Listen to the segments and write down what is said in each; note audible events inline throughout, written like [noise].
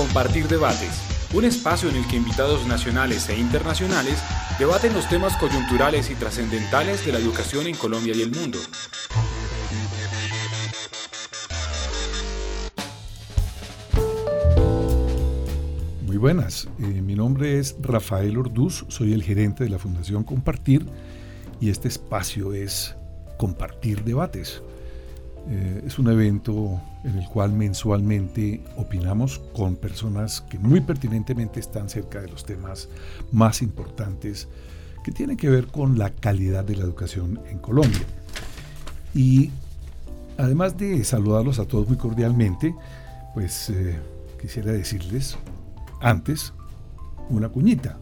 Compartir Debates, un espacio en el que invitados nacionales e internacionales debaten los temas coyunturales y trascendentales de la educación en Colombia y el mundo. Muy buenas, eh, mi nombre es Rafael Orduz, soy el gerente de la Fundación Compartir y este espacio es Compartir Debates. Eh, es un evento en el cual mensualmente opinamos con personas que muy pertinentemente están cerca de los temas más importantes que tienen que ver con la calidad de la educación en Colombia. Y además de saludarlos a todos muy cordialmente, pues eh, quisiera decirles antes una cuñita.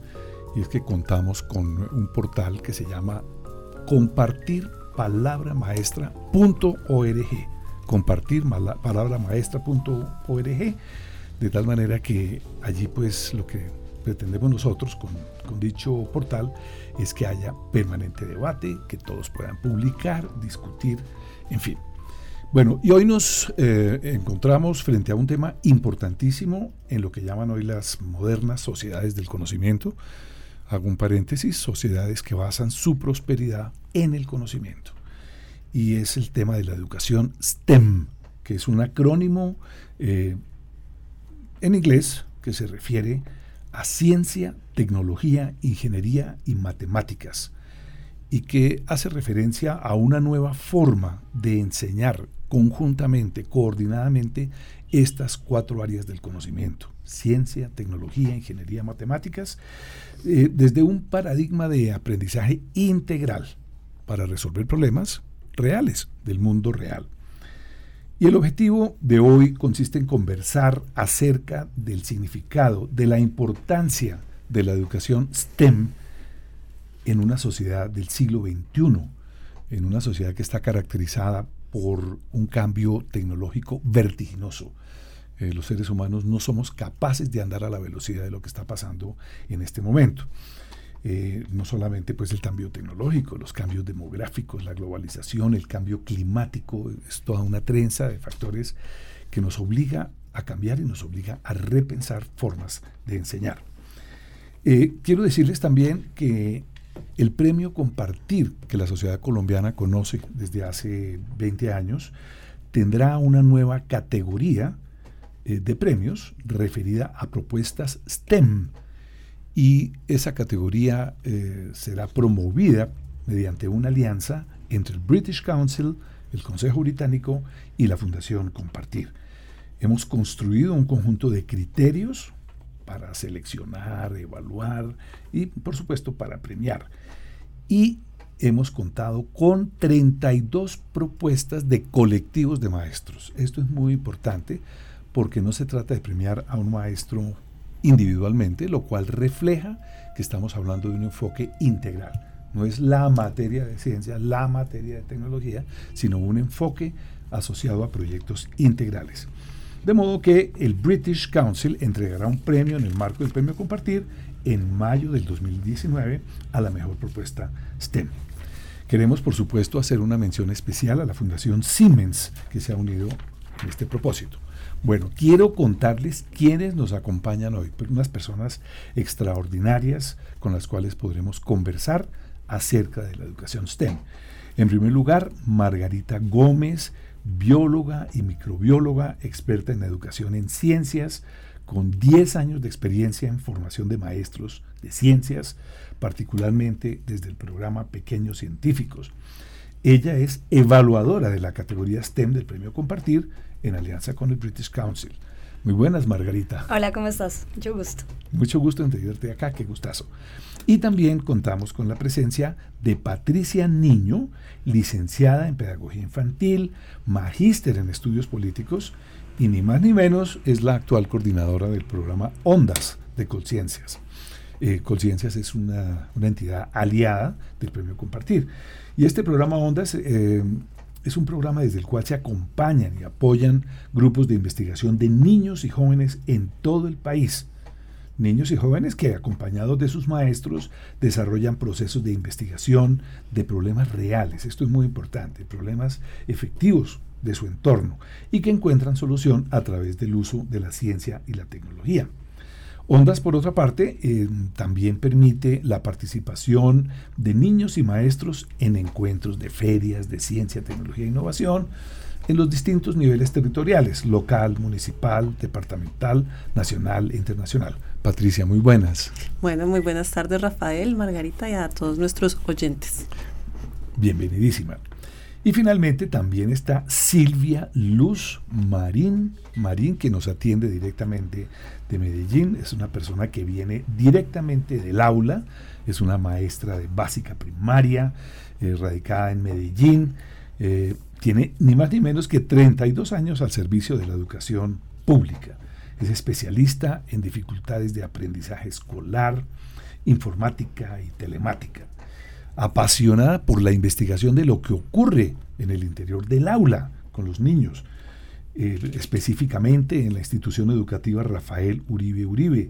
Y es que contamos con un portal que se llama compartir palabramaestra.org. Compartir palabramaestra.org. De tal manera que allí pues lo que pretendemos nosotros con, con, dicho portal es que haya permanente debate, que todos puedan publicar, discutir, en fin. Bueno, y hoy nos eh, encontramos frente a un tema importantísimo en lo que llaman hoy las modernas sociedades del conocimiento, hago un paréntesis, sociedades que basan su prosperidad en el conocimiento. Y es el tema de la educación STEM, que es un acrónimo eh, en inglés que se refiere a ciencia, tecnología, ingeniería y matemáticas, y que hace referencia a una nueva forma de enseñar conjuntamente, coordinadamente, estas cuatro áreas del conocimiento, ciencia, tecnología, ingeniería, matemáticas, eh, desde un paradigma de aprendizaje integral para resolver problemas reales del mundo real. Y el objetivo de hoy consiste en conversar acerca del significado, de la importancia de la educación STEM en una sociedad del siglo XXI, en una sociedad que está caracterizada por un cambio tecnológico vertiginoso. Eh, los seres humanos no somos capaces de andar a la velocidad de lo que está pasando en este momento. Eh, no solamente pues el cambio tecnológico, los cambios demográficos, la globalización, el cambio climático, es toda una trenza de factores que nos obliga a cambiar y nos obliga a repensar formas de enseñar. Eh, quiero decirles también que el premio Compartir, que la sociedad colombiana conoce desde hace 20 años, tendrá una nueva categoría eh, de premios referida a propuestas STEM. Y esa categoría eh, será promovida mediante una alianza entre el British Council, el Consejo Británico y la Fundación Compartir. Hemos construido un conjunto de criterios para seleccionar, evaluar y por supuesto para premiar. Y hemos contado con 32 propuestas de colectivos de maestros. Esto es muy importante porque no se trata de premiar a un maestro individualmente, lo cual refleja que estamos hablando de un enfoque integral. No es la materia de ciencia, la materia de tecnología, sino un enfoque asociado a proyectos integrales. De modo que el British Council entregará un premio en el marco del premio Compartir en mayo del 2019 a la mejor propuesta STEM. Queremos, por supuesto, hacer una mención especial a la Fundación Siemens, que se ha unido en este propósito. Bueno, quiero contarles quiénes nos acompañan hoy, unas personas extraordinarias con las cuales podremos conversar acerca de la educación STEM. En primer lugar, Margarita Gómez, bióloga y microbióloga, experta en educación en ciencias, con 10 años de experiencia en formación de maestros de ciencias, particularmente desde el programa Pequeños Científicos. Ella es evaluadora de la categoría STEM del Premio Compartir en alianza con el British Council. Muy buenas, Margarita. Hola, ¿cómo estás? Mucho gusto. Mucho gusto en tenerte acá, qué gustazo. Y también contamos con la presencia de Patricia Niño, licenciada en Pedagogía Infantil, magíster en Estudios Políticos y ni más ni menos es la actual coordinadora del programa Ondas de Conciencias. Eh, Conciencias es una, entidad aliada del Premio Compartir. Y este programa Ondas eh, es un programa desde el cual se acompañan y apoyan grupos de investigación de niños y jóvenes en todo el país. Niños y jóvenes que, acompañados de sus maestros, desarrollan procesos de investigación de problemas reales. Esto es muy importante, problemas efectivos de su entorno y que encuentran solución a través del uso de la ciencia y la tecnología. Ondas, por otra parte, eh, también permite la participación de niños y maestros en encuentros de ferias de ciencia, tecnología e innovación en los distintos niveles territoriales, local, municipal, departamental, nacional e internacional. Patricia, muy buenas. Bueno, muy buenas tardes Rafael, Margarita y a todos nuestros oyentes. Bienvenidísima. Y finalmente también está Silvia Luz Marín, Marín que nos atiende directamente de Medellín. Es una persona que viene directamente del aula, es una maestra de básica primaria, eh, radicada en Medellín. Eh, tiene ni más ni menos que 32 años al servicio de la educación pública. Es especialista en dificultades de aprendizaje escolar, informática y telemática apasionada por la investigación de lo que ocurre en el interior del aula con los niños, eh, específicamente en la institución educativa Rafael Uribe Uribe.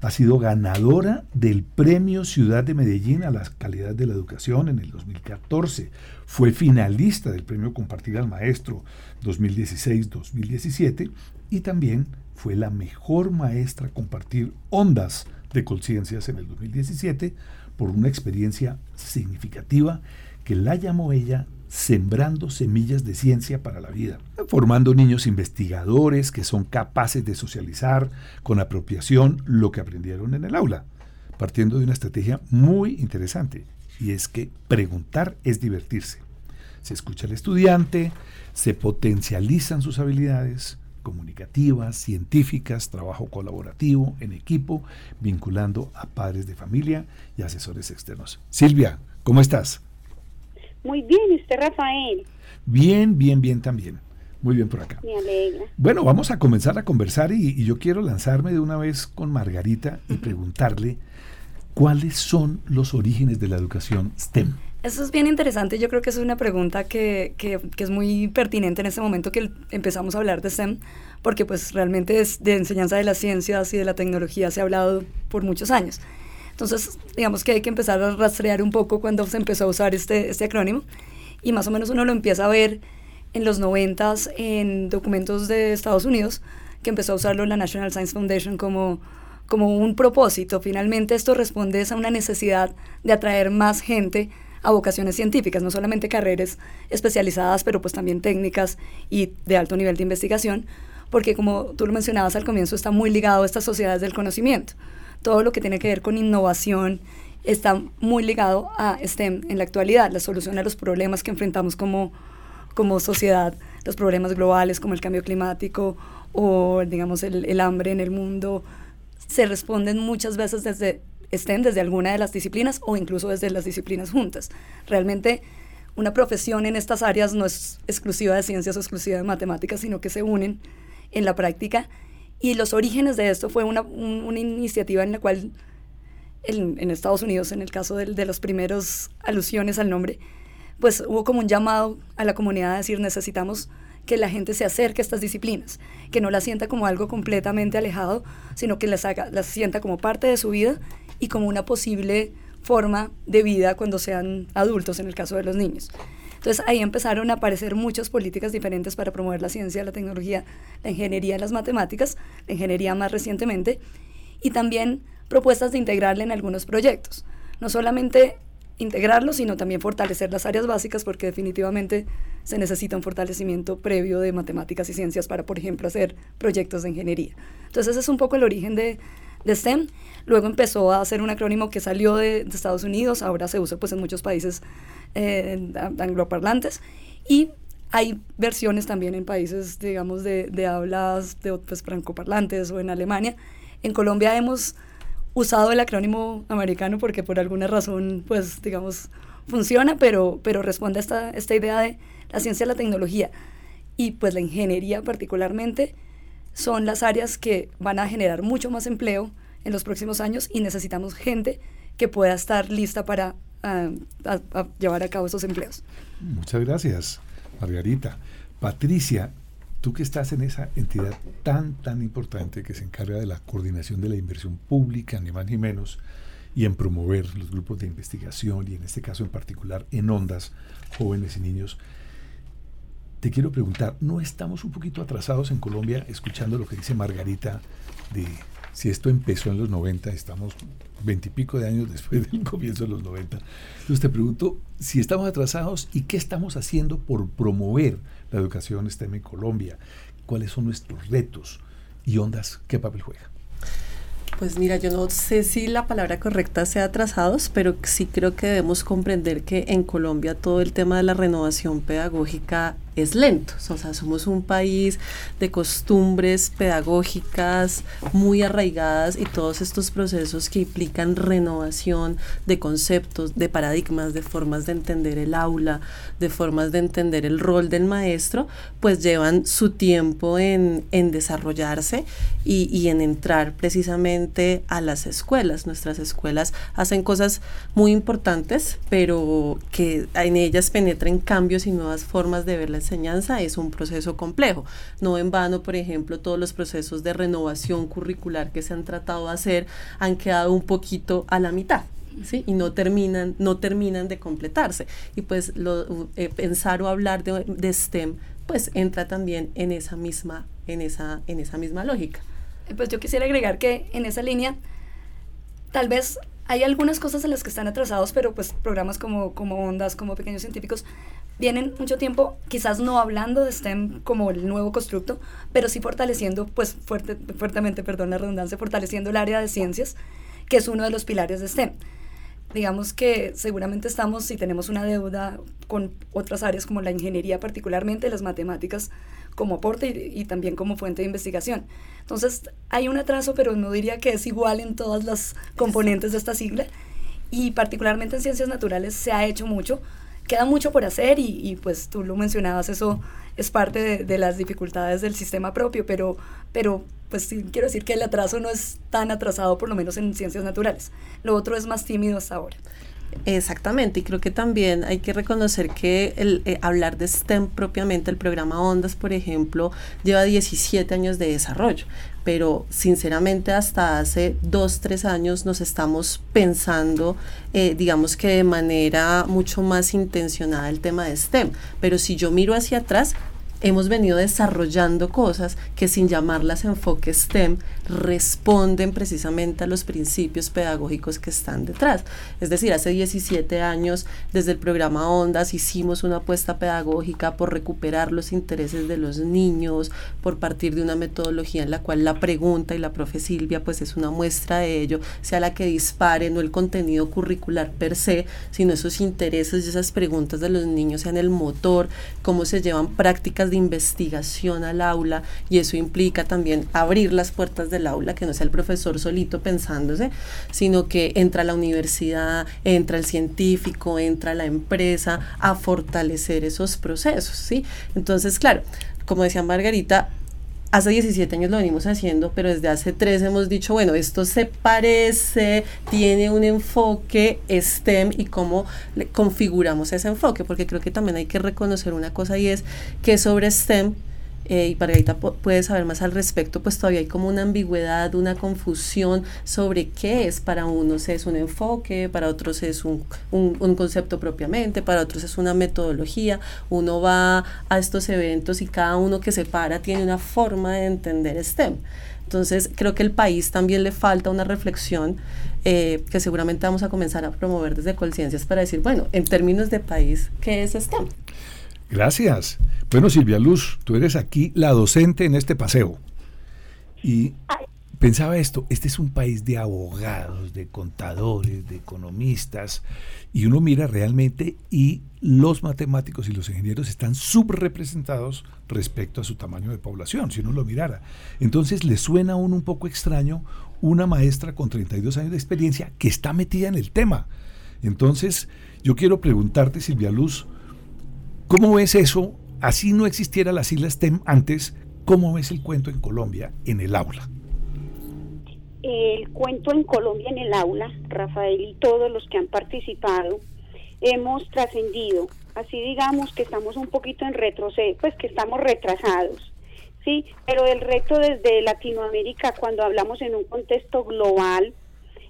Ha sido ganadora del Premio Ciudad de Medellín a la calidad de la educación en el 2014. Fue finalista del Premio Compartir al Maestro 2016-2017 y también fue la mejor maestra a compartir ondas de conciencias en el 2017 por una experiencia significativa que la llamó ella sembrando semillas de ciencia para la vida, formando niños investigadores que son capaces de socializar con apropiación lo que aprendieron en el aula, partiendo de una estrategia muy interesante, y es que preguntar es divertirse. Se escucha al estudiante, se potencializan sus habilidades, comunicativas, científicas, trabajo colaborativo en equipo, vinculando a padres de familia y asesores externos. Silvia, ¿cómo estás? Muy bien, ¿y usted, Rafael? Bien, bien, bien también. Muy bien por acá. Me alegra. Bueno, vamos a comenzar a conversar y, y yo quiero lanzarme de una vez con Margarita y preguntarle cuáles son los orígenes de la educación STEM. Eso es bien interesante. Yo creo que es una pregunta que, que, que, es muy pertinente en este momento que empezamos a hablar de STEM, porque pues realmente de enseñanza de las ciencias y de la tecnología se ha hablado por muchos años. Entonces, digamos que hay que empezar a rastrear un poco cuando se empezó a usar este, este acrónimo y más o menos uno lo empieza a ver en los noventas en documentos de Estados Unidos, que empezó a usarlo la National Science Foundation como, como un propósito. Finalmente esto responde a una necesidad de atraer más gente a vocaciones científicas, no solamente carreras especializadas, pero pues también técnicas y de alto nivel de investigación, porque como tú lo mencionabas al comienzo, está muy ligado a estas sociedades del conocimiento. Todo lo que tiene que ver con innovación está muy ligado a STEM en la actualidad, la solución a los problemas que enfrentamos como, como sociedad, los problemas globales como el cambio climático o digamos el, el hambre en el mundo, se responden muchas veces desde estén desde alguna de las disciplinas o incluso desde las disciplinas juntas. Realmente una profesión en estas áreas no es exclusiva de ciencias o exclusiva de matemáticas, sino que se unen en la práctica. Y los orígenes de esto fue una, una iniciativa en la cual en, en, Estados Unidos, en el caso de, de las primeras alusiones al nombre, pues hubo como un llamado a la comunidad a decir necesitamos que la gente se acerque a estas disciplinas, que no las sienta como algo completamente alejado, sino que las, haga, las sienta como parte de su vida y como una posible forma de vida cuando sean adultos, en el caso de los niños. Entonces ahí empezaron a aparecer muchas políticas diferentes para promover la ciencia, la tecnología, la ingeniería las matemáticas, la ingeniería más recientemente, y también propuestas de integrarla en algunos proyectos. No solamente integrarlo, sino también fortalecer las áreas básicas, porque definitivamente se necesita un fortalecimiento previo de matemáticas y ciencias para, por ejemplo, hacer proyectos de ingeniería. Entonces ese es un poco el origen de, de STEM. Luego empezó a ser un acrónimo que salió de, de Estados Unidos, ahora se usa pues en muchos países eh, angloparlantes y hay versiones también en países, digamos, de, de hablas de, pues, francoparlantes o en Alemania. En Colombia hemos usado el acrónimo americano porque por alguna razón, pues, digamos, funciona, pero, pero responde a esta, esta idea de la ciencia la tecnología y pues la ingeniería particularmente son las áreas que van a generar mucho más empleo en los próximos años y necesitamos gente que pueda estar lista para uh, a, a llevar a cabo esos empleos. Muchas gracias, Margarita. Patricia, tú que estás en esa entidad tan, tan importante que se encarga de la coordinación de la inversión pública, ni más ni menos, y en promover los grupos de investigación y en este caso en particular en ondas, jóvenes y niños, te quiero preguntar, ¿no estamos un poquito atrasados en Colombia escuchando lo que dice Margarita de si esto empezó en los 90, estamos veintipico de años después del [laughs] comienzo de los 90. Entonces te pregunto si estamos atrasados y qué estamos haciendo por promover la educación STEM en Colombia, cuáles son nuestros retos y ondas, qué papel juega. Pues mira, yo no sé si la palabra correcta sea atrasados, pero sí creo que debemos comprender que en Colombia todo el tema de la renovación pedagógica es lento. O sea, somos un país de costumbres pedagógicas muy arraigadas y todos estos procesos que implican renovación de conceptos, de paradigmas, de formas de entender el aula, de formas de entender el rol del maestro, pues llevan su tiempo en, en desarrollarse y, y en entrar precisamente a las escuelas. Nuestras escuelas hacen cosas muy importantes, pero que en ellas penetran cambios y nuevas formas de ver la es un proceso complejo. No en vano, por ejemplo, todos los procesos de renovación curricular que se han tratado de hacer han quedado un poquito a la mitad. ¿Sí? y no terminan, no terminan de completarse. Y pues lo, eh, pensar o hablar de, de, STEM pues entra también en esa misma, en esa, en esa misma lógica. Pues yo quisiera agregar que en esa línea, tal vez hay algunas cosas en las que están atrasados, pero pues programas como, como Ondas, como Pequeños Científicos, vienen mucho tiempo, quizás no hablando de STEM como el nuevo constructo, pero sí fortaleciendo, pues fuerte, fuertemente, perdón la redundancia, fortaleciendo el área de ciencias, que es uno de los pilares de STEM. Digamos que seguramente estamos, y tenemos una deuda con otras áreas como la ingeniería, particularmente las matemáticas, como aporte y, y, también como fuente de investigación. Entonces, hay un atraso, pero no diría que es igual en todas las componentes de esta sigla. Y particularmente en ciencias naturales se ha hecho mucho, queda mucho por hacer y, y, pues tú lo mencionabas, eso es parte de, de, las dificultades del sistema propio, pero, pero pues sí, quiero decir que el atraso no es tan atrasado, por lo menos en ciencias naturales. Lo otro es más tímido hasta ahora. Exactamente, y creo que también hay que reconocer que el eh, hablar de STEM propiamente, el programa Ondas, por ejemplo, lleva 17 años de desarrollo, pero sinceramente hasta hace dos, tres años nos estamos pensando, eh, digamos que de manera mucho más intencionada el tema de STEM, pero si yo miro hacia atrás, hemos venido desarrollando cosas que sin llamarlas enfoque STEM responden precisamente a los principios pedagógicos que están detrás. Es decir, hace 17 años desde el programa Ondas hicimos una apuesta pedagógica por recuperar los intereses de los niños, por partir de una metodología en la cual la pregunta y la profe Silvia pues es una muestra de ello, sea la que dispare, no el contenido curricular per se, sino esos intereses y esas preguntas de los niños sean el motor, cómo se llevan prácticas de investigación al aula y eso implica también abrir las puertas del aula, que no sea el profesor solito pensándose, sino que entra la universidad, entra el científico, entra la empresa a fortalecer esos procesos, ¿sí? Entonces, claro, como decía Margarita, hace 17 años lo venimos haciendo, pero desde hace 3 hemos dicho, bueno, esto se parece, tiene un enfoque STEM y cómo le configuramos ese enfoque, porque creo que también hay que reconocer una cosa y es que sobre STEM eh, y Margarita puede saber más al respecto, pues todavía hay como una ambigüedad, una confusión sobre qué es para unos es un enfoque, para otros es un, un, un, concepto propiamente, para otros es una metodología. Uno va a estos eventos y cada uno que se para tiene una forma de entender STEM. Entonces creo que el país también le falta una reflexión eh, que seguramente vamos a comenzar a promover desde Colciencias para decir, bueno, en términos de país, ¿qué es STEM? Gracias. Bueno, Silvia Luz, tú eres aquí la docente en este paseo. Y pensaba esto, este es un país de abogados, de contadores, de economistas, y uno mira realmente y los matemáticos y los ingenieros están subrepresentados respecto a su tamaño de población, si uno lo mirara. Entonces le suena a uno un poco extraño una maestra con 32 años de experiencia que está metida en el tema. Entonces, yo quiero preguntarte, Silvia Luz, ¿Cómo ves eso? Así no existiera la sigla STEM antes, ¿cómo ves el cuento en Colombia en el aula? El cuento en Colombia en el aula, Rafael y todos los que han participado, hemos trascendido. Así digamos que estamos un poquito en retroceso, pues que estamos retrasados. Sí, pero el reto desde Latinoamérica, cuando hablamos en un contexto global,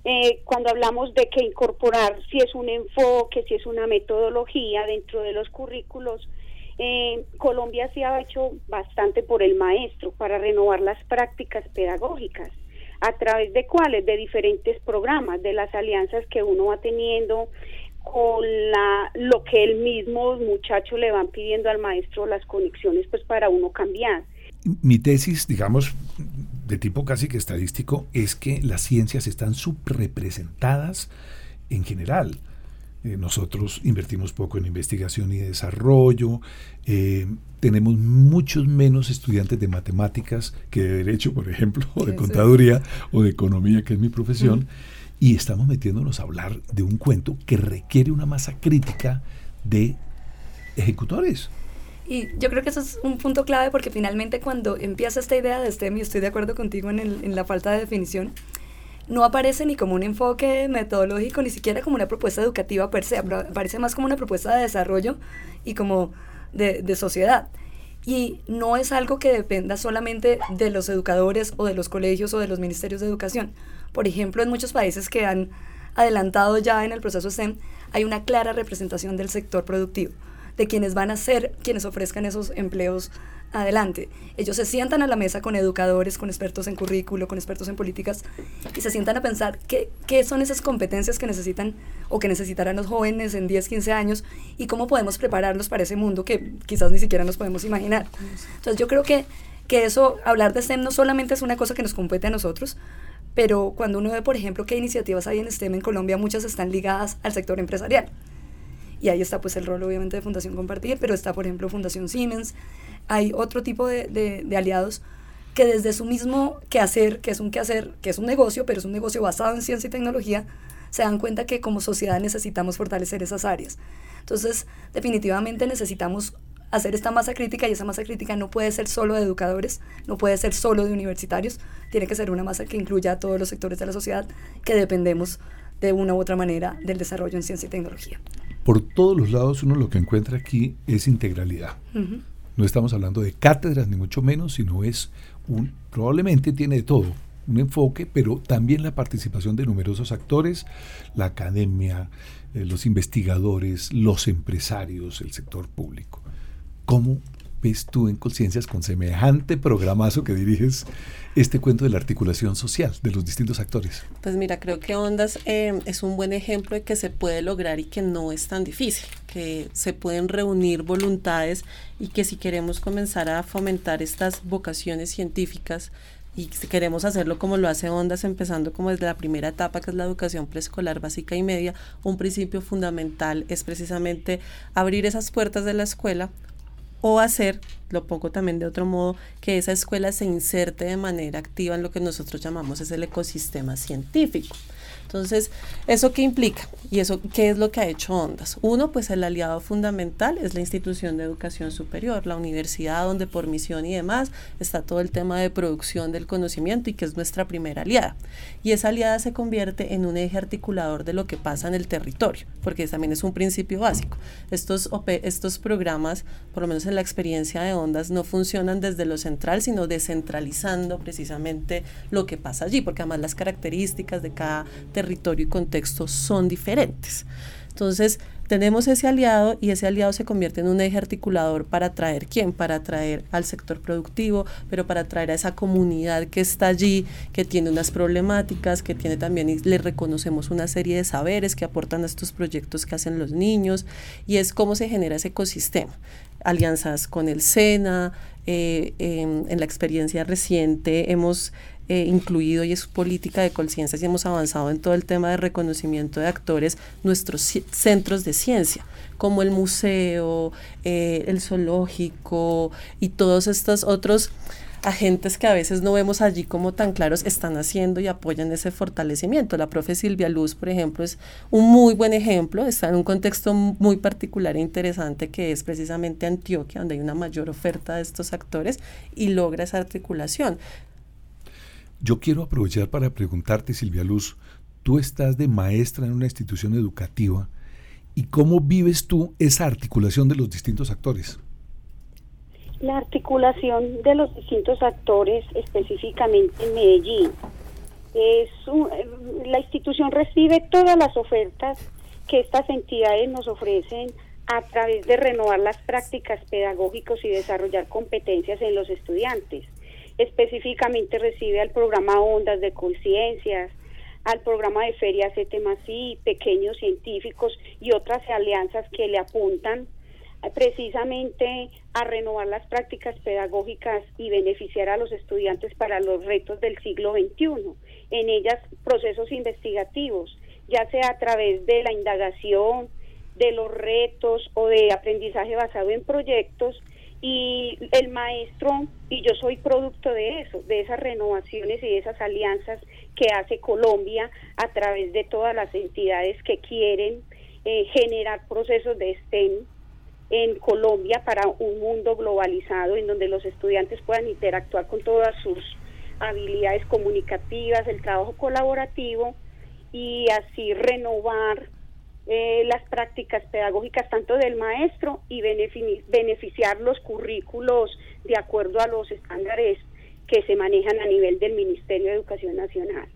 eh, cuando hablamos de que incorporar si es un enfoque, si es una metodología dentro de los currículos, Eh, Colombia sí ha hecho bastante por el maestro para renovar las prácticas pedagógicas. ¿A través de cuáles? De diferentes programas, de las alianzas que uno va teniendo con la, lo que el mismo muchacho le van pidiendo al maestro, las conexiones, pues para uno cambiar. Mi tesis, digamos, de tipo casi que estadístico, es que las ciencias están subrepresentadas en general. Eh, nosotros invertimos poco en investigación y desarrollo, eh, tenemos muchos menos estudiantes de matemáticas que de derecho, por ejemplo, o de contaduría o de economía, que es mi profesión, y estamos metiéndonos a hablar de un cuento que requiere una masa crítica de ejecutores. Y yo creo que eso es un punto clave porque finalmente cuando empieza esta idea de STEM, y estoy de acuerdo contigo en, en la falta de definición, no aparece ni como un enfoque metodológico, ni siquiera como una propuesta educativa per se, aparece más como una propuesta de desarrollo y como de, de sociedad. Y no es algo que dependa solamente de los educadores o de los colegios o de los ministerios de educación. Por ejemplo, en muchos países que han adelantado ya en el proceso STEM, hay una clara representación del sector productivo, de quienes van a ser quienes ofrezcan esos empleos adelante. Ellos se sientan a la mesa con educadores, con expertos en currículo, con expertos en políticas, y se sientan a pensar qué, qué son esas competencias que necesitan o que necesitarán los jóvenes en 10, 15 años y cómo podemos prepararlos para ese mundo que quizás ni siquiera nos podemos imaginar. Entonces yo creo que, que eso, hablar de STEM no solamente es una cosa que nos compete a nosotros, pero cuando uno ve, por ejemplo, qué iniciativas hay en STEM en Colombia, muchas están ligadas al sector empresarial. Y ahí está pues el rol obviamente de Fundación Compartir, pero está por ejemplo Fundación Siemens, hay otro tipo de, aliados que desde su mismo quehacer, que es un quehacer, que es un negocio, pero es un negocio basado en ciencia y tecnología, se dan cuenta que como sociedad necesitamos fortalecer esas áreas. Entonces, definitivamente necesitamos hacer esta masa crítica y esa masa crítica no puede ser solo de educadores, no puede ser solo de universitarios, tiene que ser una masa que incluya a todos los sectores de la sociedad que dependemos de una u otra manera del desarrollo en ciencia y tecnología. Por todos los lados uno lo que encuentra aquí es integralidad. No estamos hablando de cátedras, ni mucho menos, sino es un, probablemente tiene de todo, un enfoque, pero también la participación de numerosos actores, la academia, eh, los investigadores, los empresarios, el sector público. ¿Cómo ves tú en Conciencias con semejante programazo que diriges este cuento de la articulación social de los distintos actores? Pues mira, creo que Ondas eh, es un buen ejemplo de que se puede lograr y que no es tan difícil, que se pueden reunir voluntades y que si queremos comenzar a fomentar estas vocaciones científicas, y queremos hacerlo como lo hace Ondas, empezando como desde la primera etapa, que es la educación preescolar básica y media, un principio fundamental es precisamente abrir esas puertas de la escuela o hacer, lo pongo también de otro modo, que esa escuela se inserte de manera activa en lo que nosotros llamamos es el ecosistema científico. Entonces, ¿eso qué implica? ¿Y eso qué es lo que ha hecho Ondas? Uno, pues el aliado fundamental es la institución de educación superior, la universidad donde por misión y demás está todo el tema de producción del conocimiento y que es nuestra primera aliada. Y esa aliada se convierte en un eje articulador de lo que pasa en el territorio, porque también es un principio básico. Estos, estos programas, por lo menos en la experiencia de Ondas, no funcionan desde lo central, sino descentralizando precisamente lo que pasa allí, porque además las características de cada territorio y contexto son diferentes. Entonces, tenemos ese aliado y ese aliado se convierte en un eje articulador para atraer quién, para atraer al sector productivo, pero para atraer a esa comunidad que está allí, que tiene unas problemáticas, que tiene también, y le reconocemos una serie de saberes que aportan a estos proyectos que hacen los niños, y es cómo se genera ese ecosistema. Alianzas con el SENA, eh, en la experiencia reciente hemos eh, incluido y es política de conciencia y hemos avanzado en todo el tema de reconocimiento de actores, nuestros centros de ciencia, como el museo, eh, el zoológico y todos estos otros agentes que a veces no vemos allí como tan claros están haciendo y apoyan ese fortalecimiento. La profe Silvia Luz, por ejemplo, es un muy buen ejemplo, está en un contexto muy particular e interesante que es precisamente Antioquia, donde hay una mayor oferta de estos actores y logra esa articulación. Yo quiero aprovechar para preguntarte, Silvia Luz, tú estás de maestra en una institución educativa y cómo vives tú esa articulación de los distintos actores. La articulación de los distintos actores, específicamente en Medellín, es la institución recibe todas las ofertas que estas entidades nos ofrecen a través de renovar las prácticas pedagógicas y desarrollar competencias en los estudiantes. Específicamente recibe al programa Ondas de Conciencias, al programa de ferias y pequeños científicos y otras alianzas que le apuntan precisamente a renovar las prácticas pedagógicas y beneficiar a los estudiantes para los retos del siglo XXI. En ellas, procesos investigativos, ya sea a través de la indagación, de los retos o de aprendizaje basado en proyectos, y el maestro y yo soy producto de eso, de esas renovaciones y de esas alianzas que hace Colombia a través de todas las entidades que quieren eh, generar procesos de STEM en Colombia para un mundo globalizado en donde los estudiantes puedan interactuar con todas sus habilidades comunicativas, el trabajo colaborativo y así renovar eh, las prácticas pedagógicas tanto del maestro y beneficiar los currículos de acuerdo a los estándares que se manejan a nivel del Ministerio de Educación Nacional.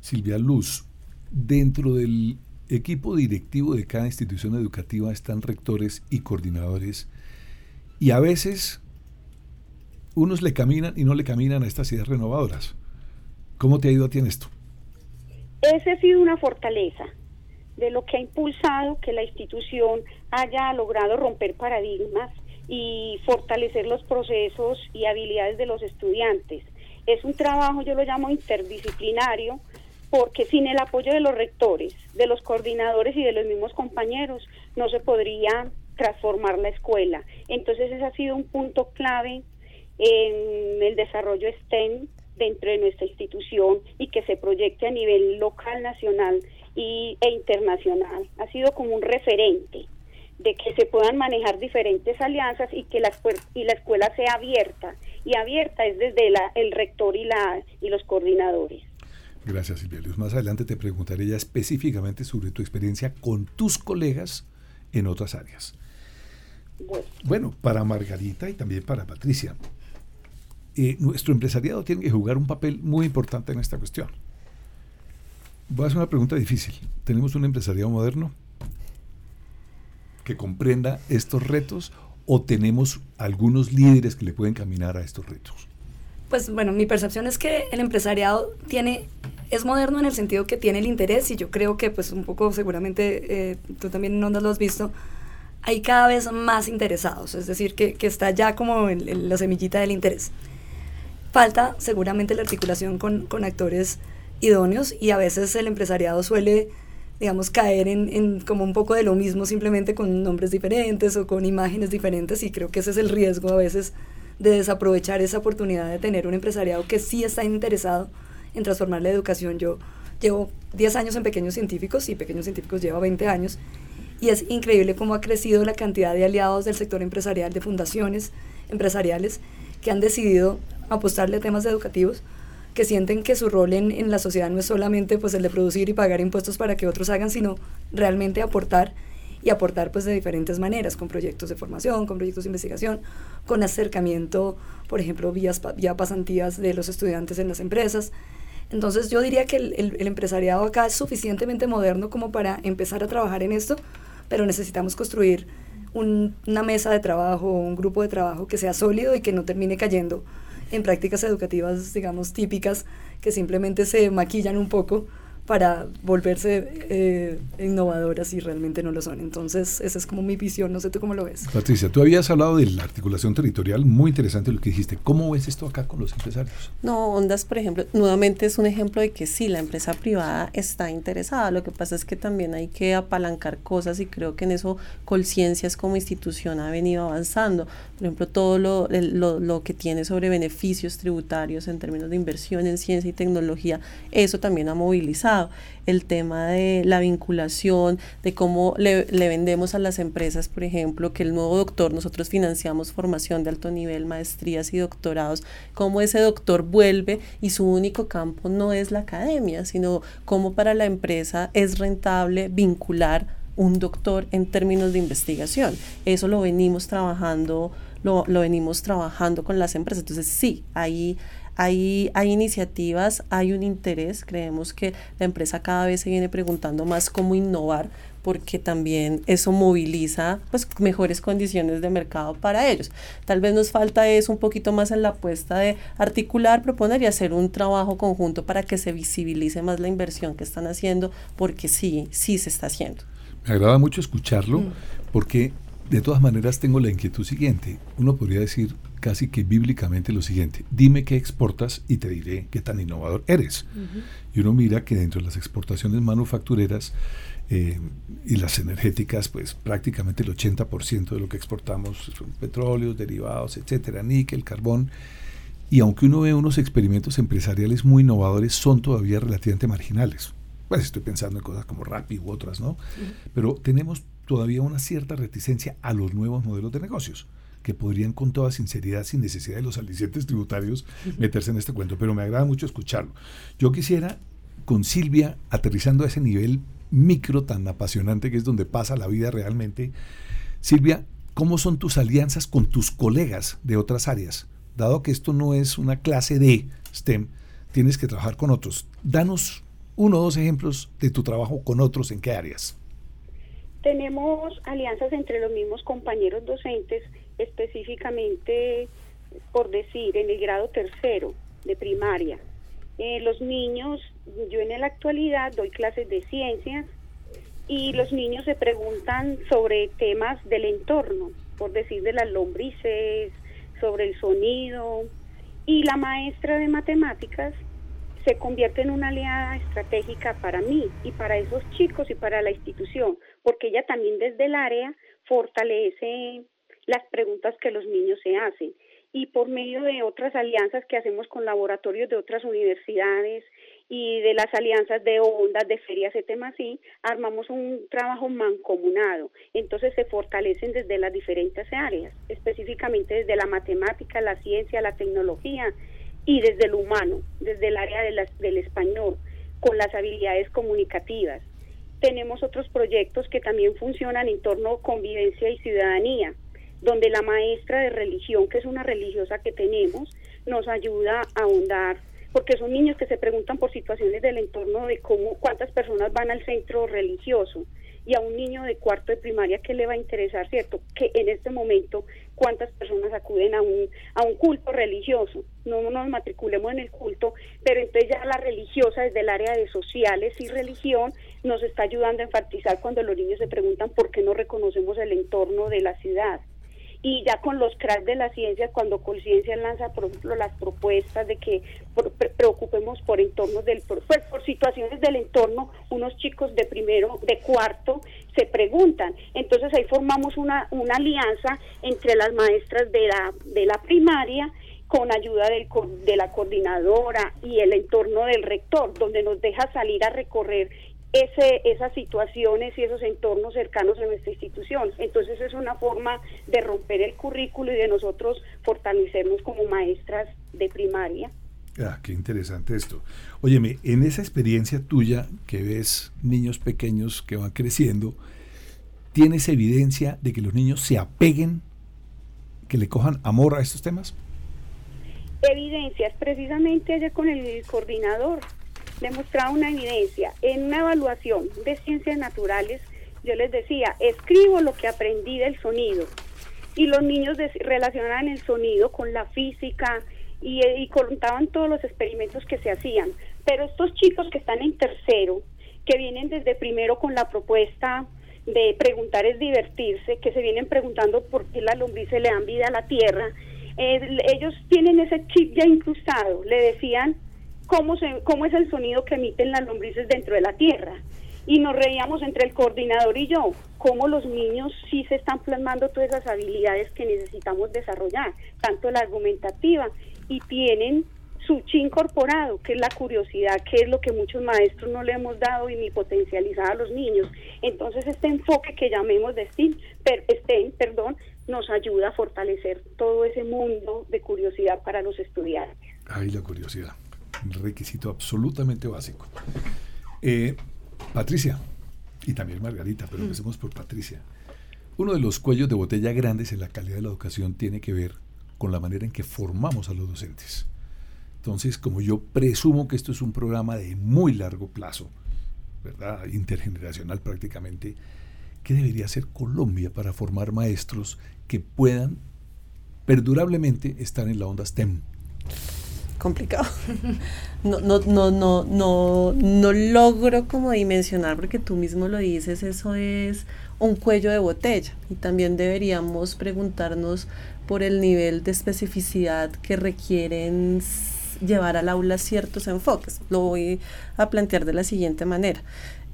Silvia Luz, dentro del equipo directivo de cada institución educativa están rectores y coordinadores y a veces unos le caminan y no le caminan a estas ideas renovadoras. ¿Cómo te ha ido a ti en esto? Esa ha sido una fortaleza de lo que ha impulsado que la institución haya logrado romper paradigmas y fortalecer los procesos y habilidades de los estudiantes. Es un trabajo, yo lo llamo interdisciplinario, porque sin el apoyo de los rectores, de los coordinadores y de los mismos compañeros, no se podría transformar la escuela. Entonces ese ha sido un punto clave en el desarrollo STEM dentro de nuestra institución y que se proyecte a nivel local, nacional y, e internacional. Ha sido como un referente de que se puedan manejar diferentes alianzas y que la, y la escuela sea abierta. Y abierta es desde la, el rector y, la, y los coordinadores. Gracias, Silvia Luz. Más adelante te preguntaré ya específicamente sobre tu experiencia con tus colegas en otras áreas. Bueno, bueno para Margarita y también para Patricia, eh, nuestro empresariado tiene que jugar un papel muy importante en esta cuestión. Voy a hacer una pregunta difícil. ¿Tenemos un empresariado moderno que comprenda estos retos o tenemos algunos líderes que le pueden caminar a estos retos? Pues bueno, mi percepción es que el empresariado tiene es moderno en el sentido que tiene el interés y yo creo que pues un poco seguramente eh, tú también en Ondas lo has visto, hay cada vez más interesados, es decir, que, que está ya como la semillita del interés. Falta seguramente la articulación con, con actores idóneos y a veces el empresariado suele, digamos, caer en, como un poco de lo mismo, simplemente con nombres diferentes o con imágenes diferentes y creo que ese es el riesgo a veces de desaprovechar esa oportunidad de tener un empresariado que sí está interesado en transformar la educación. Yo llevo 10 años en Pequeños Científicos y Pequeños Científicos lleva 20 años y es increíble cómo ha crecido la cantidad de aliados del sector empresarial, de fundaciones empresariales que han decidido apostarle a temas educativos que sienten que su rol en, en, la sociedad no es solamente pues el de producir y pagar impuestos para que otros hagan, sino realmente aportar y aportar pues de diferentes maneras, con proyectos de formación, con proyectos de investigación, con acercamiento, por ejemplo, vías, vía pasantías de los estudiantes en las empresas. Entonces yo diría que el, el, empresariado acá es suficientemente moderno como para empezar a trabajar en esto, pero necesitamos construir un, una mesa de trabajo, un grupo de trabajo que sea sólido y que no termine cayendo en prácticas educativas, digamos, típicas, que simplemente se maquillan un poco para volverse eh, innovadoras y realmente no lo son. Entonces, esa es como mi visión, no sé tú cómo lo ves. Patricia, tú habías hablado de la articulación territorial, muy interesante lo que dijiste. ¿Cómo ves esto acá con los empresarios? No, Ondas, por ejemplo, nuevamente es un ejemplo de que sí, la empresa privada está interesada. Lo que pasa es que también hay que apalancar cosas y creo que en eso Colciencias como institución ha venido avanzando. Por ejemplo, todo lo, lo, lo que tiene sobre beneficios tributarios en términos de inversión en ciencia y tecnología, eso también ha movilizado el tema de la vinculación, de cómo le, vendemos a las empresas, por ejemplo, que el nuevo doctor, nosotros financiamos formación de alto nivel, maestrías y doctorados, cómo ese doctor vuelve y su único campo no es la academia, sino cómo para la empresa es rentable vincular un doctor en términos de investigación. Eso lo venimos trabajando, lo, lo venimos trabajando con las empresas. Entonces, sí, ahí hay, hay iniciativas, hay un interés, creemos que la empresa cada vez se viene preguntando más cómo innovar porque también eso moviliza pues mejores condiciones de mercado para ellos. Tal vez nos falta eso un poquito más en la apuesta de articular, proponer y hacer un trabajo conjunto para que se visibilice más la inversión que están haciendo, porque sí, sí se está haciendo. Me agrada mucho escucharlo, mm. porque de todas maneras tengo la inquietud siguiente. Uno podría decir casi que bíblicamente lo siguiente, dime qué exportas y te diré qué tan innovador eres. Y uno mira que dentro de las exportaciones manufactureras eh, y las energéticas, pues prácticamente el 80% de lo que exportamos son petróleos, derivados, etcétera, níquel, carbón. Y aunque uno ve unos experimentos empresariales muy innovadores, son todavía relativamente marginales. Pues estoy pensando en cosas como Rappi u otras, ¿no? Pero tenemos todavía una cierta reticencia a los nuevos modelos de negocios que podrían con toda sinceridad, sin necesidad de los alicientes tributarios, meterse en este cuento. Pero me agrada mucho escucharlo. Yo quisiera, con Silvia, aterrizando a ese nivel micro tan apasionante que es donde pasa la vida realmente, Silvia, ¿cómo son tus alianzas con tus colegas de otras áreas? Dado que esto no es una clase de STEM, tienes que trabajar con otros. Danos uno o dos ejemplos de tu trabajo con otros, ¿en qué áreas? Tenemos alianzas entre los mismos compañeros docentes específicamente, por decir, en el grado tercero de primaria. Eh, los niños, yo en la actualidad doy clases de ciencias y los niños se preguntan sobre temas del entorno, por decir de las lombrices, sobre el sonido, y la maestra de matemáticas se convierte en una aliada estratégica para mí y para esos chicos y para la institución, porque ella también desde el área fortalece las preguntas que los niños se hacen. Y por medio de otras alianzas que hacemos con laboratorios de otras universidades y de las alianzas de ondas, de ferias, así, armamos un trabajo mancomunado. Entonces se fortalecen desde las diferentes áreas, específicamente desde la matemática, la ciencia, la tecnología y desde lo humano, desde el área de del español, con las habilidades comunicativas. Tenemos otros proyectos que también funcionan en torno a convivencia y ciudadanía donde la maestra de religión, que es una religiosa que tenemos, nos ayuda a ahondar, porque son niños que se preguntan por situaciones del entorno de cómo, cuántas personas van al centro religioso y a un niño de cuarto de primaria que le va a interesar, ¿cierto? Que en este momento cuántas personas acuden a un, a un culto religioso. No nos matriculemos en el culto, pero entonces ya la religiosa desde el área de sociales y religión nos está ayudando a enfatizar cuando los niños se preguntan por qué no reconocemos el entorno de la ciudad y ya con los cracks de la ciencia, cuando Conciencia lanza, por ejemplo, las propuestas de que preocupemos por entornos del, pues, por situaciones del entorno, unos chicos de primero, de cuarto, se preguntan. Entonces ahí formamos una, una alianza entre las maestras de la, de la primaria con ayuda del, de la coordinadora y el entorno del rector, donde nos deja salir a recorrer ese, esas situaciones y esos entornos cercanos a nuestra institución. Entonces es una forma de romper el currículo y de nosotros fortalecernos como maestras de primaria. Ah, qué interesante esto. Óyeme, en esa experiencia tuya que ves niños pequeños que van creciendo, ¿tienes evidencia de que los niños se apeguen, que le cojan amor a estos temas? Evidencias, precisamente ayer con el coordinador demostraba una evidencia. En una evaluación de ciencias naturales, yo les decía, escribo lo que aprendí del sonido. Y los niños relacionaban el sonido con la física y, y contaban todos los experimentos que se hacían. Pero estos chicos que están en tercero, que vienen desde primero con la propuesta de preguntar es divertirse, que se vienen preguntando por qué las lombrices le dan vida a la tierra, eh, ellos tienen ese chip ya incrustado. Le decían, cómo, se, cómo es el sonido que emiten las lombrices dentro de la tierra. Y nos reíamos entre el coordinador y yo, cómo los niños sí se están plasmando todas esas habilidades que necesitamos desarrollar, tanto la argumentativa, y tienen su chi incorporado, que es la curiosidad, que es lo que muchos maestros no le hemos dado y ni potencializado a los niños. Entonces este enfoque que llamemos de STEM, per, STEM perdón, nos ayuda a fortalecer todo ese mundo de curiosidad para los estudiantes. Ay, la curiosidad requisito absolutamente básico. Eh, Patricia, y también Margarita, pero mm. empecemos por Patricia. Uno de los cuellos de botella grandes en la calidad de la educación tiene que ver con la manera en que formamos a los docentes. Entonces, como yo presumo que esto es un programa de muy largo plazo, ¿verdad? intergeneracional prácticamente, ¿qué debería hacer Colombia para formar maestros que puedan perdurablemente estar en la onda STEM? Complicado. No, no, no, no, no, no logro como dimensionar, porque tú mismo lo dices, eso es un cuello de botella. Y también deberíamos preguntarnos por el nivel de especificidad que requieren llevar al aula ciertos enfoques. Lo voy a plantear de la siguiente manera.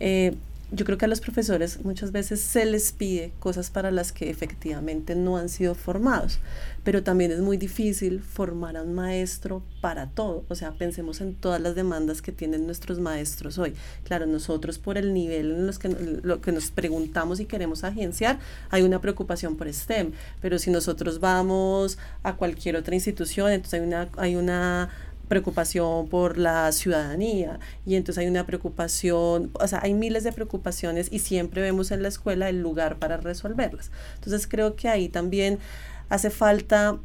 Eh, yo creo que a los profesores muchas veces se les pide cosas para las que efectivamente no han sido formados, pero también es muy difícil formar a un maestro para todo. O sea, pensemos en todas las demandas que tienen nuestros maestros hoy. Claro, nosotros por el nivel en los que, lo que nos preguntamos y queremos agenciar, hay una preocupación por STEM, pero si nosotros vamos a cualquier otra institución, entonces hay una, hay una preocupación por la ciudadanía y entonces hay una preocupación, o sea, hay miles de preocupaciones y siempre vemos en la escuela el lugar para resolverlas. Entonces creo que ahí también hace falta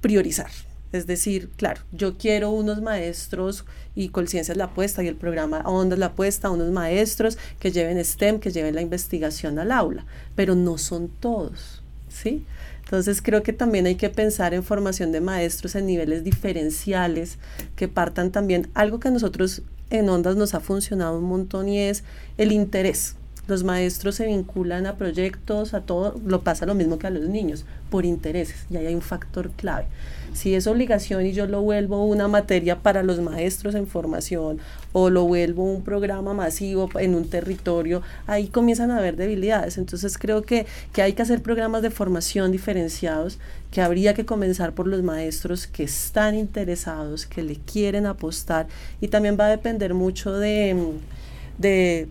priorizar. Es decir, claro, yo quiero unos maestros y Colciencia es la apuesta y el programa Onda es la apuesta, unos maestros que lleven STEM, que lleven la investigación al aula, pero no son todos, ¿sí? Entonces creo que también hay que pensar en formación de maestros en niveles diferenciales que partan también algo que a nosotros en Ondas nos ha funcionado un montón y es el interés. Los maestros se vinculan a proyectos, a todo, lo pasa lo mismo que a los niños, por intereses, y ahí hay un factor clave si es obligación y yo lo vuelvo una materia para los maestros en formación o lo vuelvo un programa masivo en un territorio, ahí comienzan a haber debilidades. Entonces creo que, que hay que hacer programas de formación diferenciados, que habría que comenzar por los maestros que están interesados, que le quieren apostar y también va a depender mucho de, de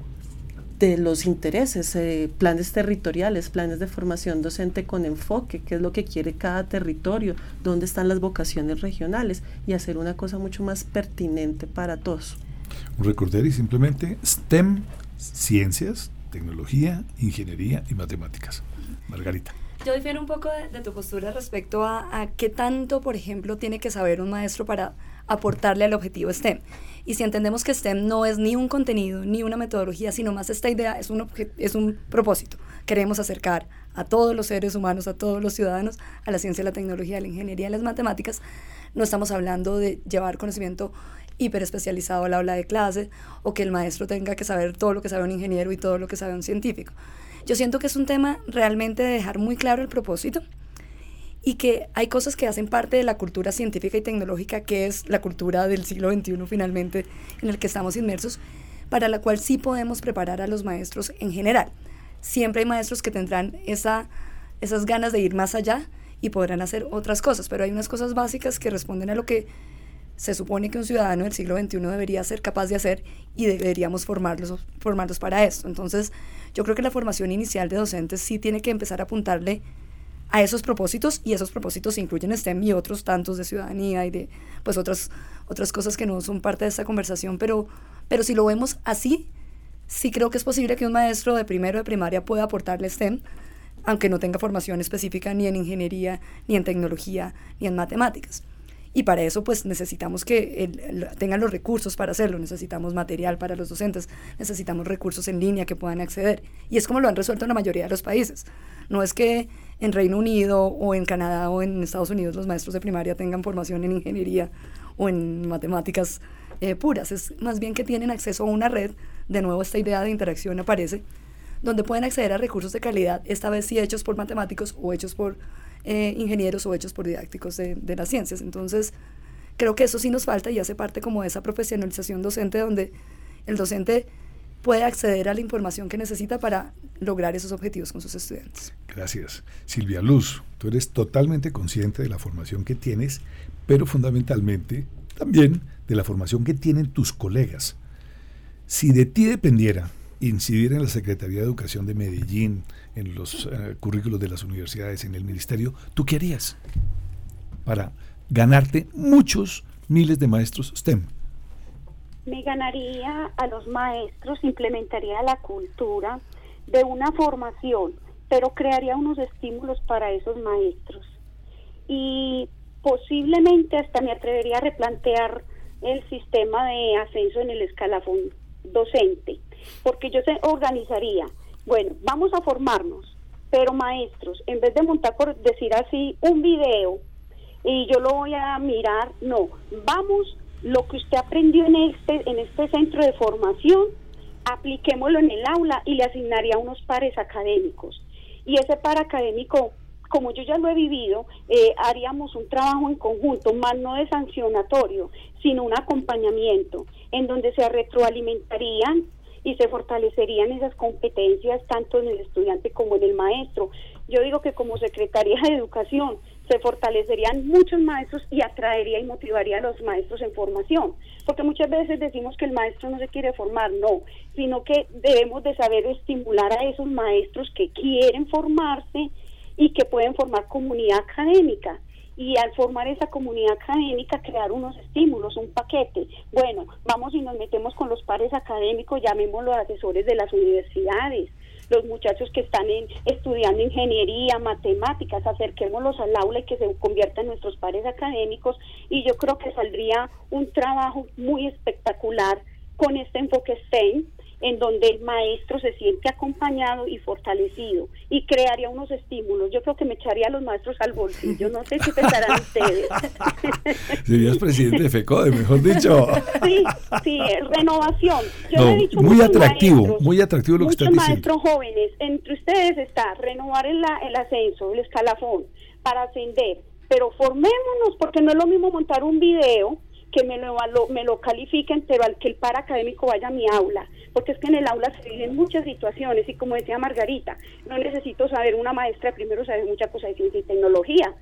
de los intereses, eh, planes territoriales, planes de formación docente con enfoque, qué es lo que quiere cada territorio, dónde están las vocaciones regionales y hacer una cosa mucho más pertinente para todos. Recordar y simplemente STEM, ciencias, tecnología, ingeniería y matemáticas. Margarita. Yo difiero un poco de, tu postura respecto a, a qué tanto, por ejemplo, tiene que saber un maestro para aportarle al objetivo STEM. Y si entendemos que STEM no es ni un contenido, ni una metodología, sino más esta idea, es un, es un propósito. Queremos acercar a todos los seres humanos, a todos los ciudadanos, a la ciencia, la tecnología, la ingeniería las matemáticas. No estamos hablando de llevar conocimiento hiperespecializado al aula de clase o que el maestro tenga que saber todo lo que sabe un ingeniero y todo lo que sabe un científico. Yo siento que es un tema realmente de dejar muy claro el propósito y que hay cosas que hacen parte de la cultura científica y tecnológica, que es la cultura del siglo XXI finalmente en el que estamos inmersos, para la cual sí podemos preparar a los maestros en general. Siempre hay maestros que tendrán esa, esas ganas de ir más allá y podrán hacer otras cosas, pero hay unas cosas básicas que responden a lo que se supone que un ciudadano del siglo XXI debería ser capaz de hacer y deberíamos formarlos, formarlos para esto. Entonces, yo creo que la formación inicial de docentes sí tiene que empezar a apuntarle a esos propósitos y esos propósitos incluyen STEM y otros tantos de ciudadanía y de pues otras, otras cosas que no son parte de esta conversación, pero, pero si lo vemos así, sí creo que es posible que un maestro de primero de primaria pueda aportarle STEM, aunque no tenga formación específica ni en ingeniería, ni en tecnología, ni en matemáticas. Y para eso pues necesitamos que tengan los recursos para hacerlo, necesitamos material para los docentes, necesitamos recursos en línea que puedan acceder. Y es como lo han resuelto la mayoría de los países. No es que en Reino Unido o en Canadá o en Estados Unidos los maestros de primaria tengan formación en ingeniería o en matemáticas eh, puras. Es más bien que tienen acceso a una red, de nuevo esta idea de interacción aparece, donde pueden acceder a recursos de calidad, esta vez sí hechos por matemáticos o hechos por eh, ingenieros o hechos por didácticos de, de las ciencias. Entonces, creo que eso sí nos falta y hace parte como de esa profesionalización docente donde el docente puede acceder a la información que necesita para lograr esos objetivos con sus estudiantes. Gracias. Silvia Luz, tú eres totalmente consciente de la formación que tienes, pero fundamentalmente también de la formación que tienen tus colegas. Si de ti dependiera incidir en la Secretaría de Educación de Medellín, en los uh, currículos de las universidades, en el ministerio, ¿tú qué harías para ganarte muchos miles de maestros STEM? Me ganaría a los maestros, implementaría la cultura de una formación, pero crearía unos estímulos para esos maestros. Y posiblemente hasta me atrevería a replantear el sistema de ascenso en el escalafón docente, porque yo se organizaría, bueno, vamos a formarnos, pero maestros, en vez de montar, por decir así, un video y yo lo voy a mirar, no, vamos, lo que usted aprendió en este, en este centro de formación, apliquémoslo en el aula y le asignaría unos pares académicos. Y ese par académico, como yo ya lo he vivido, eh, haríamos un trabajo en conjunto, más no de sancionatorio, sino un acompañamiento, en donde se retroalimentarían y se fortalecerían esas competencias tanto en el estudiante como en el maestro. Yo digo que como Secretaría de Educación se fortalecerían muchos maestros y atraería y motivaría a los maestros en formación. Porque muchas veces decimos que el maestro no se quiere formar, no, sino que debemos de saber estimular a esos maestros que quieren formarse y que pueden formar comunidad académica. Y al formar esa comunidad académica, crear unos estímulos, un paquete. Bueno, vamos y nos metemos con los pares académicos, llamémoslo asesores de las universidades, los muchachos que están en, estudiando ingeniería, matemáticas, acerquémoslos al aula y que se conviertan en nuestros pares académicos. Y yo creo que saldría un trabajo muy espectacular con este enfoque STEM en donde el maestro se siente acompañado y fortalecido y crearía unos estímulos. Yo creo que me echaría a los maestros al bolsillo. No sé si pensarán [laughs] ustedes. Serías presidente de FECODE, mejor dicho. Sí, sí, renovación. Yo he dicho muy atractivo, muy atractivo lo que estás diciendo. maestros jóvenes, entre ustedes está renovar el, el ascenso, el escalafón, para ascender. Pero formémonos, porque no es lo mismo montar un video que me lo, me lo califiquen, pero al que el par académico vaya a mi aula, porque es que en el aula se viven muchas situaciones y como decía Margarita, no necesito saber una maestra, primero saber muchas cosas de ciencia y tecnología,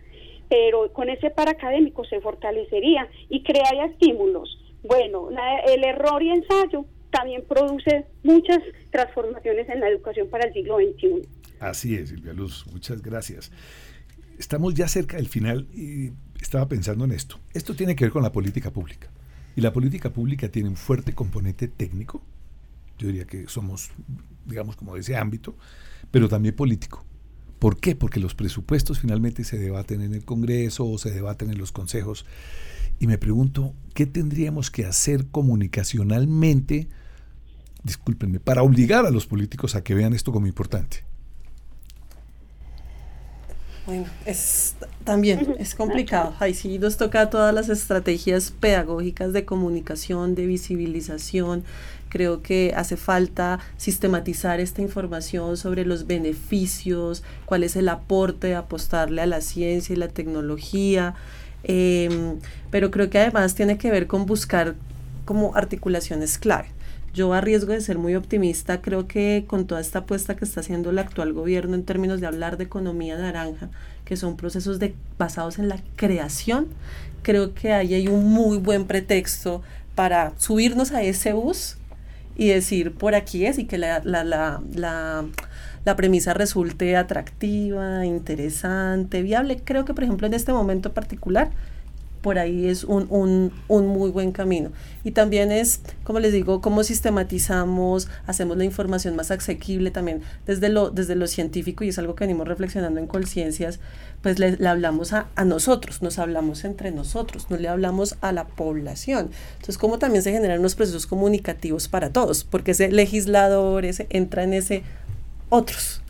pero con ese par académico se fortalecería y crearía estímulos. Bueno, el error y ensayo también produce muchas transformaciones en la educación para el siglo XXI. Así es, Silvia Luz, muchas gracias. Estamos ya cerca del final estaba pensando en esto. Esto tiene que ver con la política pública. Y la política pública tiene un fuerte componente técnico. Yo diría que somos, digamos, como de ese ámbito, pero también político. ¿Por qué? Porque los presupuestos finalmente se debaten en el Congreso o se debaten en los consejos. Y me pregunto, ¿qué tendríamos que hacer comunicacionalmente, discúlpenme, para obligar a los políticos a que vean esto como importante? Bueno, es también es complicado. Ahí sí nos toca todas las estrategias pedagógicas de comunicación, de visibilización. Creo que hace falta sistematizar esta información sobre los beneficios, cuál es el aporte de apostarle a la ciencia y la tecnología. Em, pero creo que además tiene que ver con buscar como articulaciones clave. Yo a riesgo de ser muy optimista, creo que con toda esta apuesta que está haciendo el actual gobierno en términos de hablar de economía naranja, que son procesos de, basados en la creación, creo que ahí hay un muy buen pretexto para subirnos a ese bus y decir por aquí es y que la, la, la, la, la premisa resulte atractiva, interesante, viable. Creo que, por ejemplo, en este momento particular, por ahí es un, un, un, muy buen camino. Y también es, como les digo, cómo sistematizamos, hacemos la información más asequible también desde lo, desde lo científico, y es algo que venimos reflexionando en Conciencias, pues le, hablamos a, a, nosotros, nos hablamos entre nosotros, no le hablamos a la población. Entonces, cómo también se generan unos procesos comunicativos para todos, porque ese legislador entra en ese otros.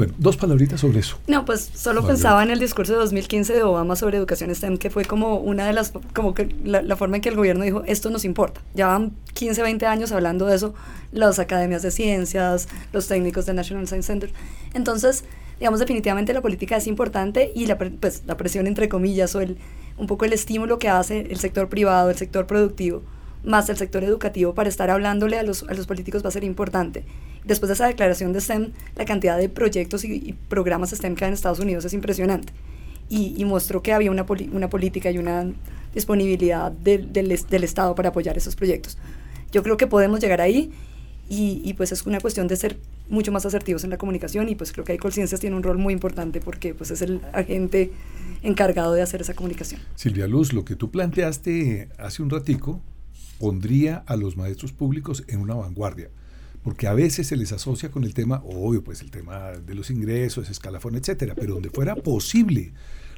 Bueno, dos palabritas sobre eso. No, pues solo pensaba en el discurso de 2015 de Obama sobre educación STEM, que fue como una de las, como que la, forma en que el gobierno dijo, esto nos importa. Ya van 15, 20 años hablando de eso, las academias de ciencias, los técnicos del National Science Center. Entonces, digamos, definitivamente la política es importante y la, pues, la presión, entre comillas, o el, un poco el estímulo que hace el sector privado, el sector productivo, más el sector educativo para estar hablándole a los, a los políticos va a ser importante. Después de esa declaración de STEM, la cantidad de proyectos y, programas STEM que hay en Estados Unidos es impresionante. Y, mostró que había una, una política y una disponibilidad del, del, Estado para apoyar esos proyectos. Yo creo que podemos llegar ahí y, y, pues es una cuestión de ser mucho más asertivos en la comunicación y pues creo que Colciencias tiene un rol muy importante porque pues es el agente encargado de hacer esa comunicación. Silvia Luz, lo que tú planteaste hace un ratico pondría a los maestros públicos en una vanguardia porque a veces se les asocia con el tema, obvio, pues el tema de los ingresos, escalafón, etcétera, pero donde fuera posible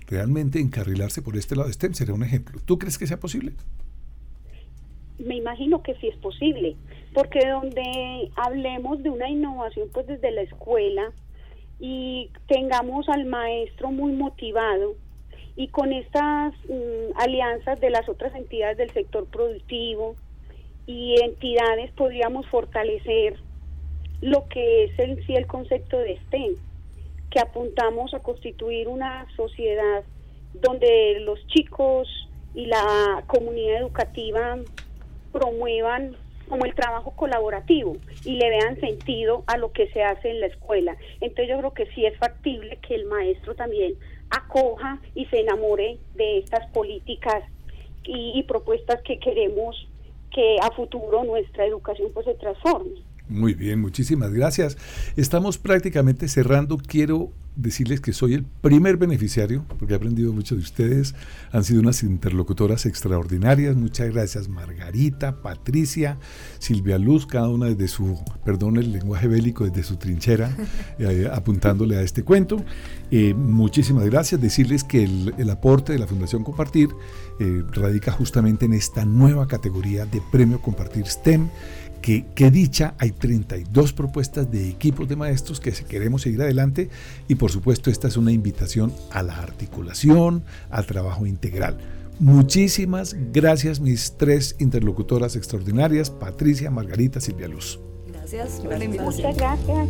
realmente encarrilarse por este lado STEM sería un ejemplo. ¿Tú crees que sea posible? Me imagino que sí es posible. porque donde hablemos de una innovación pues desde la escuela y tengamos al maestro muy motivado y con estas mm, alianzas de las otras entidades del sector productivo y entidades podríamos fortalecer lo que es en sí el concepto de STEM, que apuntamos a constituir una sociedad donde los chicos y la comunidad educativa promuevan como el trabajo colaborativo y le vean sentido a lo que se hace en la escuela. Entonces yo creo que sí es factible que el maestro también acoja y se enamore de estas políticas y, y propuestas que queremos que a futuro nuestra educación pues se transforme. Muy bien, muchísimas gracias. Estamos prácticamente cerrando. Quiero decirles que soy el primer beneficiario, porque he aprendido mucho de ustedes. Han sido unas interlocutoras extraordinarias. Muchas gracias, Margarita, Patricia, Silvia Luz, cada una desde su, perdón el lenguaje bélico, desde su trinchera, [laughs] eh, apuntándole a este cuento. Eh, muchísimas gracias. Decirles que el, aporte de la Fundación Compartir eh, radica justamente en esta nueva categoría de Premio Compartir STEM que, dicha, hay 32 propuestas de equipos de maestros que queremos seguir adelante y por supuesto esta es una invitación a la articulación, al trabajo integral. Muchísimas gracias mis tres interlocutoras extraordinarias, Patricia, Margarita, Silvia Luz. Gracias Muchas gracias.